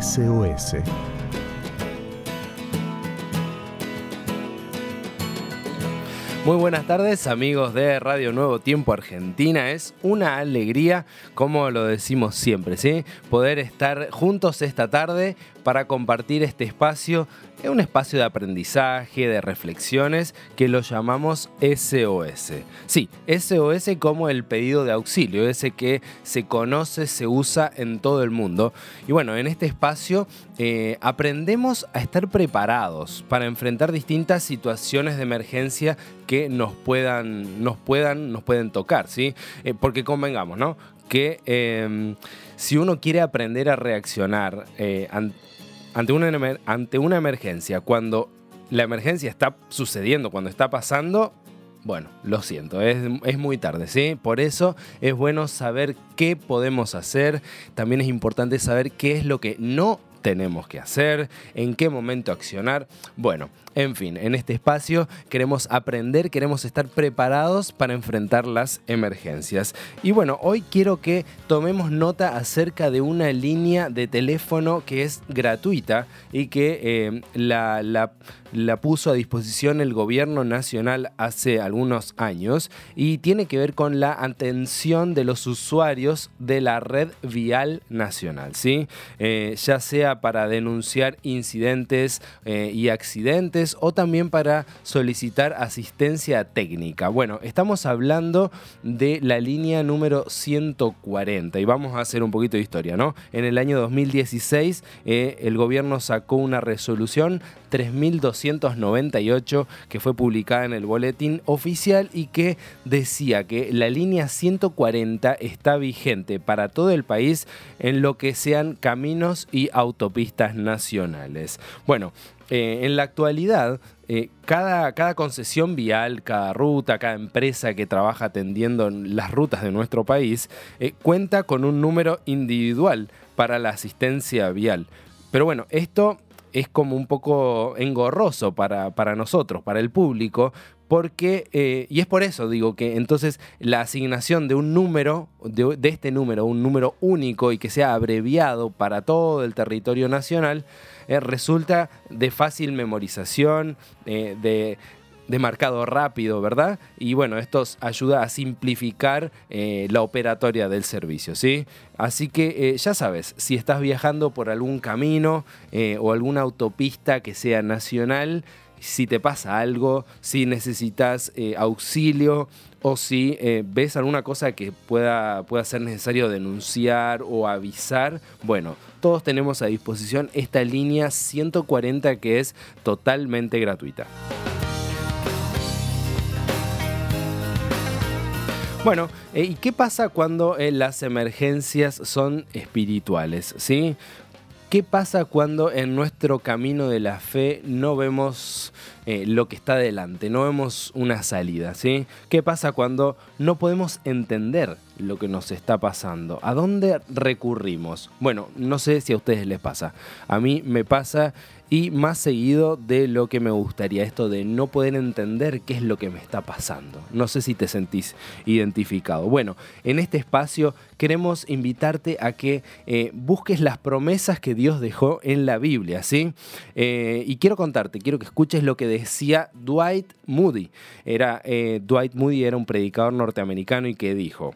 SOS. Muy buenas tardes amigos de Radio Nuevo Tiempo Argentina. Es una alegría, como lo decimos siempre, ¿sí? Poder estar juntos esta tarde para compartir este espacio es un espacio de aprendizaje, de reflexiones, que lo llamamos SOS. Sí, SOS como el pedido de auxilio, ese que se conoce, se usa en todo el mundo. Y bueno, en este espacio eh, aprendemos a estar preparados para enfrentar distintas situaciones de emergencia que nos puedan, nos puedan, nos pueden tocar, ¿sí? Eh, porque convengamos, ¿no? Que em, si uno quiere aprender a reaccionar eh, una, ante una emergencia, cuando la emergencia está sucediendo, cuando está pasando, bueno, lo siento, es, es, muy tarde, ¿sí? Por eso es bueno saber qué podemos hacer, también es importante saber qué es lo que no tenemos que hacer, en qué momento accionar. Bueno, en fin, en este espacio queremos aprender, queremos estar preparados para enfrentar las emergencias. Y bueno, hoy quiero que tomemos nota acerca de una línea de teléfono que es gratuita y que eh, la, la, puso a disposición el gobierno nacional hace algunos años y tiene que ver con la atención de los usuarios de la red vial nacional, ¿sí? Eh, ya sea para denunciar incidentes eh, y accidentes, o también para solicitar asistencia técnica. Bueno, estamos hablando de la línea número 140 y vamos a hacer un poquito de historia, ¿no? En el año 2016 eh, el gobierno sacó una resolución 3298 que fue publicada en el boletín oficial y que decía que la línea 140 está vigente para todo el país en lo que sean caminos y autopistas nacionales. Bueno, eh, en la actualidad, eh, cada, cada, concesión vial, cada ruta, cada empresa que trabaja atendiendo las rutas de nuestro país, eh, cuenta con un número individual para la asistencia vial. Pero bueno, esto es como un poco engorroso para, para nosotros, para el público, porque, y es por eso digo que entonces la asignación de un número, de, de, este número, un número único y que sea abreviado para todo el territorio nacional, eh, resulta de fácil memorización, eh, de, marcado rápido, ¿verdad? Y bueno, esto ayuda a simplificar eh, la operatoria del servicio, ¿sí? Así que ya sabes, si estás viajando por algún camino o alguna autopista que sea nacional, si te pasa algo, si necesitas auxilio o si ves alguna cosa que pueda, pueda ser necesario denunciar o avisar, bueno, todos tenemos a disposición esta línea 140 que es totalmente gratuita. Bueno, eh, ¿y qué pasa cuando eh, las emergencias son espirituales? ¿sí? ¿Qué pasa cuando en nuestro camino de la fe no vemos eh, lo que está delante, no vemos una salida? ¿sí? ¿Qué pasa cuando no podemos entender lo que nos está pasando? ¿A dónde recurrimos? Bueno, no sé si a ustedes les pasa. A mí me pasa y más seguido de lo que me gustaría, esto de no poder entender qué es lo que me está pasando. No sé si te sentís identificado. Bueno, en este espacio queremos invitarte a que eh, busques las promesas que Dios dejó en la Biblia, ¿sí? Eh, y quiero contarte, quiero que escuches lo que decía Dwight Moody. Era, eh, Dwight Moody era un predicador norteamericano y que dijo,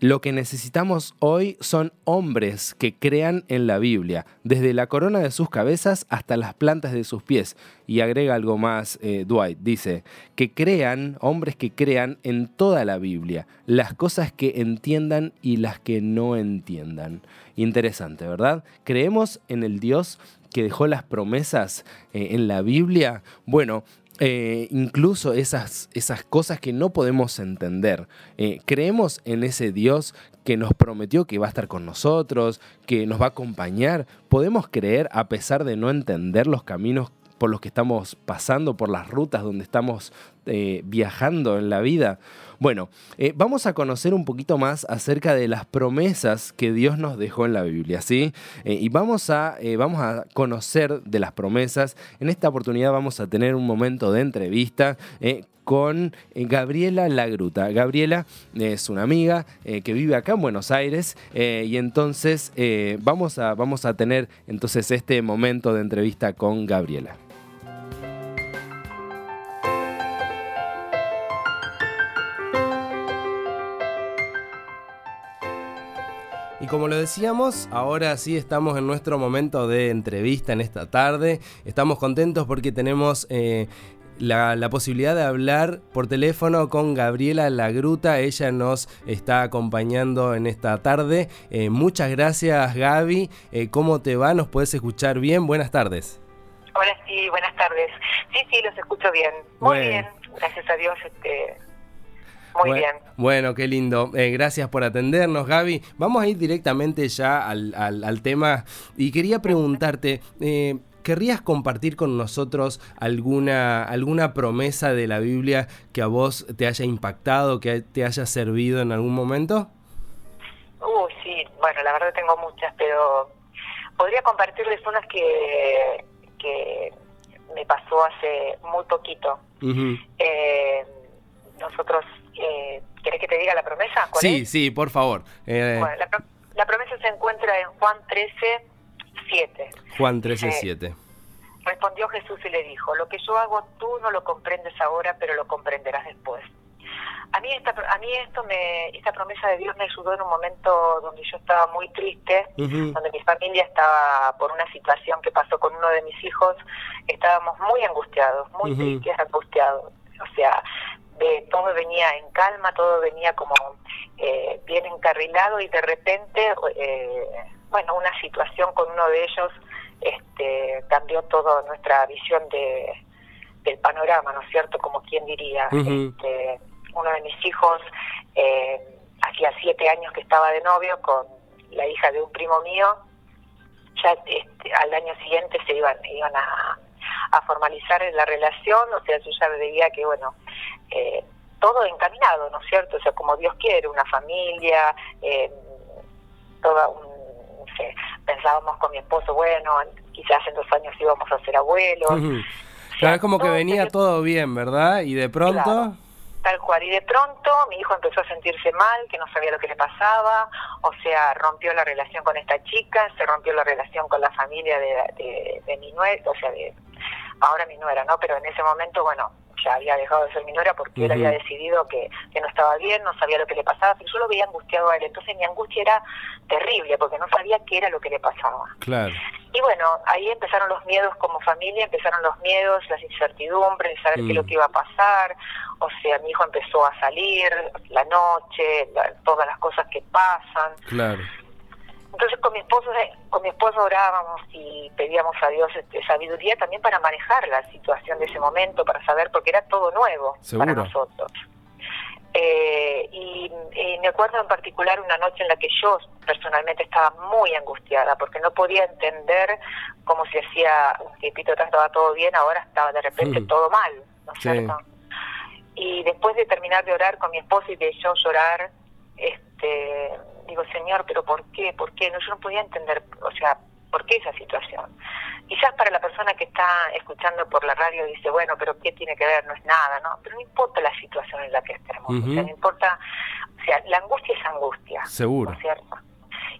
lo que necesitamos hoy son hombres que crean en la Biblia, desde la corona de sus cabezas hasta las plantas de sus pies. Y agrega algo más eh, Dwight, dice, que crean, hombres que crean en toda la Biblia, las cosas que entiendan y las que no entiendan. Interesante, ¿verdad? Creemos en el Dios que dejó las promesas eh, en la Biblia. Bueno, eh, incluso esas, esas cosas que no podemos entender. Eh, creemos en ese Dios que nos prometió que va a estar con nosotros, que nos va a acompañar. Podemos creer a pesar de no entender los caminos por los que estamos pasando, por las rutas donde estamos eh, viajando en la vida? Bueno, eh, vamos a conocer un poquito más acerca de las promesas que Dios nos dejó en la Biblia, ¿sí? Eh, y vamos a, vamos a conocer de las promesas. En esta oportunidad vamos a tener un momento de entrevista con Gabriela Lagruta. Gabriela es una amiga que vive acá en Buenos Aires y entonces vamos, a, vamos a tener entonces este momento de entrevista con Gabriela. Y como lo decíamos, ahora sí estamos en nuestro momento de entrevista en esta tarde. Estamos contentos porque tenemos eh, la, posibilidad de hablar por teléfono con Gabriela Lagruta. Ella nos está acompañando en esta tarde. Eh, muchas gracias Gaby. Eh, ¿Cómo te va? ¿Nos puedes escuchar bien? Buenas tardes. Hola, sí, buenas tardes. Sí, sí, los escucho bien. Muy bien, gracias a Dios. Este, muy bien. Bueno, qué lindo. Eh, gracias por atendernos, Gaby. Vamos a ir directamente ya al, tema y quería preguntarte, eh, ¿querrías compartir con nosotros alguna, alguna promesa de la Biblia que a vos te haya impactado, que te haya servido en algún momento? Uy, sí, bueno, la verdad tengo muchas, pero podría compartirles unas que, que me pasó hace muy poquito. eh, nosotros eh, ¿Querés que te diga la promesa? sí, sí, por favor. Eh, bueno, la, promesa se encuentra en Juan 13, 7. Juan 13, 7. Respondió Jesús y le dijo, lo que yo hago tú no lo comprendes ahora, pero lo comprenderás después. A mí, esta, a mí esto me, esta promesa de Dios me ayudó en un momento donde yo estaba muy triste, donde mi familia estaba por una situación que pasó con uno de mis hijos, estábamos muy angustiados, muy tristes, angustiados. O sea, de todo venía en calma, todo venía como eh, bien encarrilado y de repente, eh, bueno, una situación con uno de ellos este, cambió toda nuestra visión de, del panorama, ¿no es cierto? Como quien diría, este, uno de mis hijos, eh, hacía siete años que estaba de novio con la hija de un primo mío, ya este, al año siguiente se iban, iban a, a formalizar la relación, o sea, yo ya veía que, bueno, eh, todo encaminado, ¿no es cierto? O sea, como Dios quiere, una familia, eh, toda un, no sé, pensábamos con mi esposo, bueno, quizás en dos años íbamos a ser abuelos. es como que venía todo bien, ¿verdad? Y de pronto... tal cual. Y de pronto mi hijo empezó a sentirse mal, que no sabía lo que le pasaba, o sea, rompió la relación con esta chica, se rompió la relación con la familia de, de, mi nuera, o sea, de ahora mi nuera, ¿no? Pero en ese momento, bueno, ya había dejado de ser mi nuera porque él había decidido que, que, no estaba bien, no sabía lo que le pasaba, pero yo lo veía angustiado a él. Entonces mi angustia era terrible porque no sabía qué era lo que le pasaba. Claro. Y bueno, ahí empezaron los miedos como familia, empezaron los miedos, las incertidumbres, saber qué es lo mm. que iba a pasar. O sea, mi hijo empezó a salir la noche, todas las cosas que pasan. Claro. Entonces con mi esposo con mi esposo orábamos y pedíamos a Dios este, sabiduría también para manejar la situación de ese momento, para saber porque era todo nuevo para nosotros. Eh, y, me acuerdo en particular una noche en la que yo personalmente estaba muy angustiada porque no podía entender cómo se hacía un tiempito atrás estaba todo bien, ahora estaba de repente todo mal, ¿no es cierto? Y después de terminar de orar con mi esposo y de yo llorar, este Señor, pero ¿por qué? ¿Por qué? No, yo no podía entender, o sea, ¿por qué esa situación? Quizás para la persona que está escuchando por la radio dice, bueno, pero ¿qué tiene que ver? No es nada, ¿no? Pero no importa la situación en la que estemos, o sea, no importa, o sea, la angustia es angustia. Seguro. ¿no es cierto?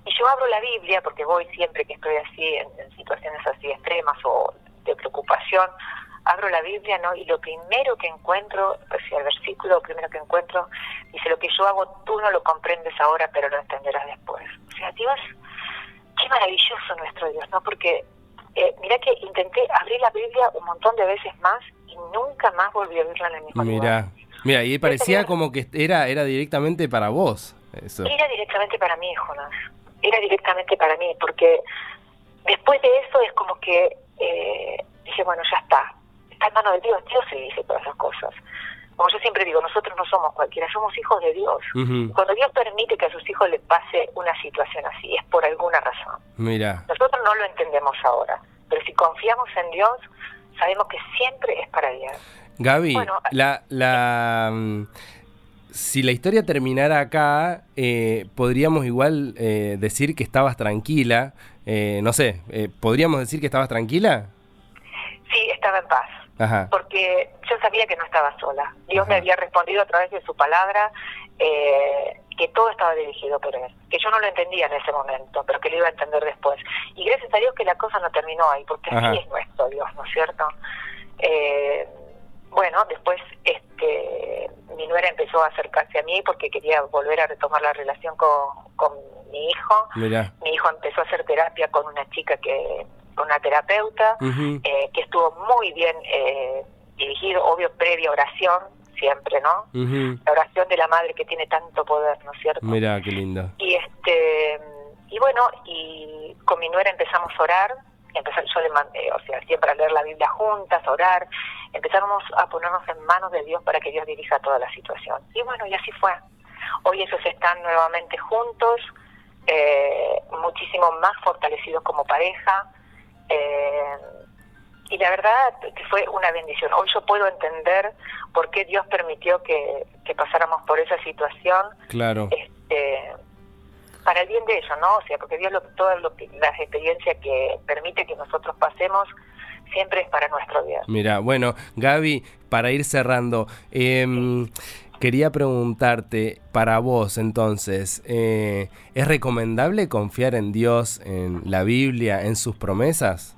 Y yo abro la Biblia porque voy siempre que estoy así, en situaciones así extremas o de preocupación, abro la Biblia, ¿no? Y lo primero que encuentro, sea, el versículo primero que encuentro, dice, lo que yo hago tú no lo comprendes ahora, pero lo entenderás después. O sea, Dios, qué maravilloso nuestro Dios, ¿no? Porque eh, mira que intenté abrir la Biblia un montón de veces más y nunca más volví a abrirla en el mismo mira, Mira, y parecía como que era, era directamente para vos. Eso. Era directamente para mí, Jonas. Era directamente para mí, porque después de eso es como que eh, dije, bueno, ya está, está en manos de Dios, Dios se dice todas esas cosas. Como yo siempre digo, nosotros no somos cualquiera, somos hijos de Dios. Cuando Dios permite que a sus hijos les pase una situación así, es por alguna razón. Mira. Nosotros no lo entendemos ahora, pero si confiamos en Dios, sabemos que siempre es para Dios. Gaby, la, la, mm, si la historia terminara acá, eh, podríamos igual eh, decir que estabas tranquila. Eh, no sé, ¿podríamos decir que estabas tranquila? Sí, estaba en paz. Ajá. Porque yo sabía que no estaba sola. Dios me había respondido a través de su palabra que todo estaba dirigido por Él. Que yo no lo entendía en ese momento, pero que lo iba a entender después. Y gracias a Dios que la cosa no terminó ahí, porque así es nuestro Dios, ¿no es cierto? bueno, después este mi nuera empezó a acercarse a mí porque quería volver a retomar la relación con, con mi hijo. Mi hijo empezó a hacer terapia con una chica que, una terapeuta, eh, que estuvo muy bien eh, dirigido, obvio, previa oración, siempre, ¿no? La oración de la madre que tiene tanto poder, ¿no es cierto? Mira, qué lindo. Y este y bueno, y con mi nuera empezamos a orar, empezar, yo le mandé, o sea, siempre a leer la Biblia juntas, a orar, empezamos a ponernos en manos de Dios para que Dios dirija toda la situación. Y bueno, y así fue. Hoy ellos están nuevamente juntos, eh, muchísimo más fortalecidos como pareja. Eh, y la verdad que fue una bendición. Hoy yo puedo entender por qué Dios permitió que, pasáramos por esa situación. Claro. Este, para el bien de ellos, ¿no? O sea, porque Dios lo, todas las experiencias que permite que nosotros pasemos siempre es para nuestro bien. Mira, bueno, Gaby, para ir cerrando, em, quería preguntarte, para vos entonces, eh, ¿es recomendable confiar en Dios, en la Biblia, en sus promesas?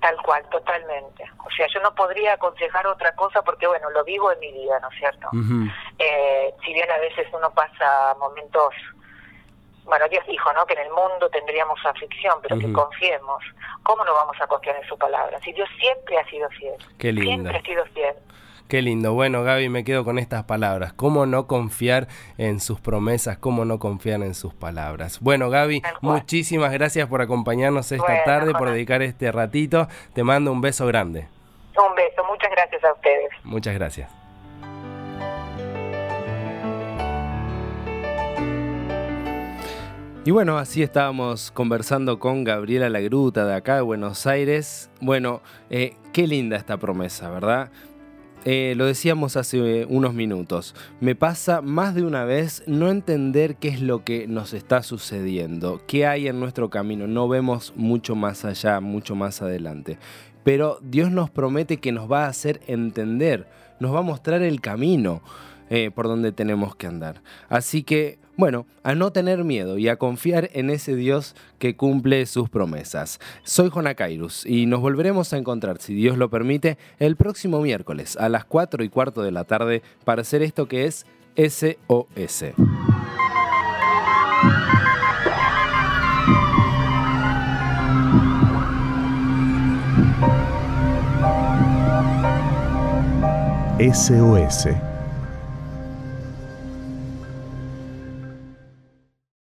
Tal cual, totalmente. O sea, yo no podría aconsejar otra cosa porque, bueno, lo vivo en mi vida, ¿no es cierto? Eh, si bien a veces uno pasa momentos bueno, Dios dijo, ¿no? Que en el mundo tendríamos aflicción, pero que confiemos. ¿Cómo no vamos a confiar en su palabra? Si Dios siempre ha sido fiel. Qué lindo. Siempre ha sido fiel. Qué lindo. Bueno, Gaby, me quedo con estas palabras. ¿Cómo no confiar en sus promesas? ¿Cómo no confiar en sus palabras? Bueno, Gaby, muchísimas gracias por acompañarnos esta tarde, por dedicar este ratito. Te mando un beso grande. Un beso. Muchas gracias a ustedes. Muchas gracias. Y bueno, así estábamos conversando con Gabriela Lagruta de acá de Buenos Aires. Bueno, eh, qué linda esta promesa, ¿verdad? Eh, lo decíamos hace unos minutos, me pasa más de una vez no entender qué es lo que nos está sucediendo, qué hay en nuestro camino, no vemos mucho más allá, mucho más adelante. Pero Dios nos promete que nos va a hacer entender, nos va a mostrar el camino eh, por donde tenemos que andar. Así que bueno, a no tener miedo y a confiar en ese Dios que cumple sus promesas. Soy Jona Kairus y nos volveremos a encontrar, si Dios lo permite, el próximo miércoles a las 4 y cuarto de la tarde para hacer esto que es SOS. SOS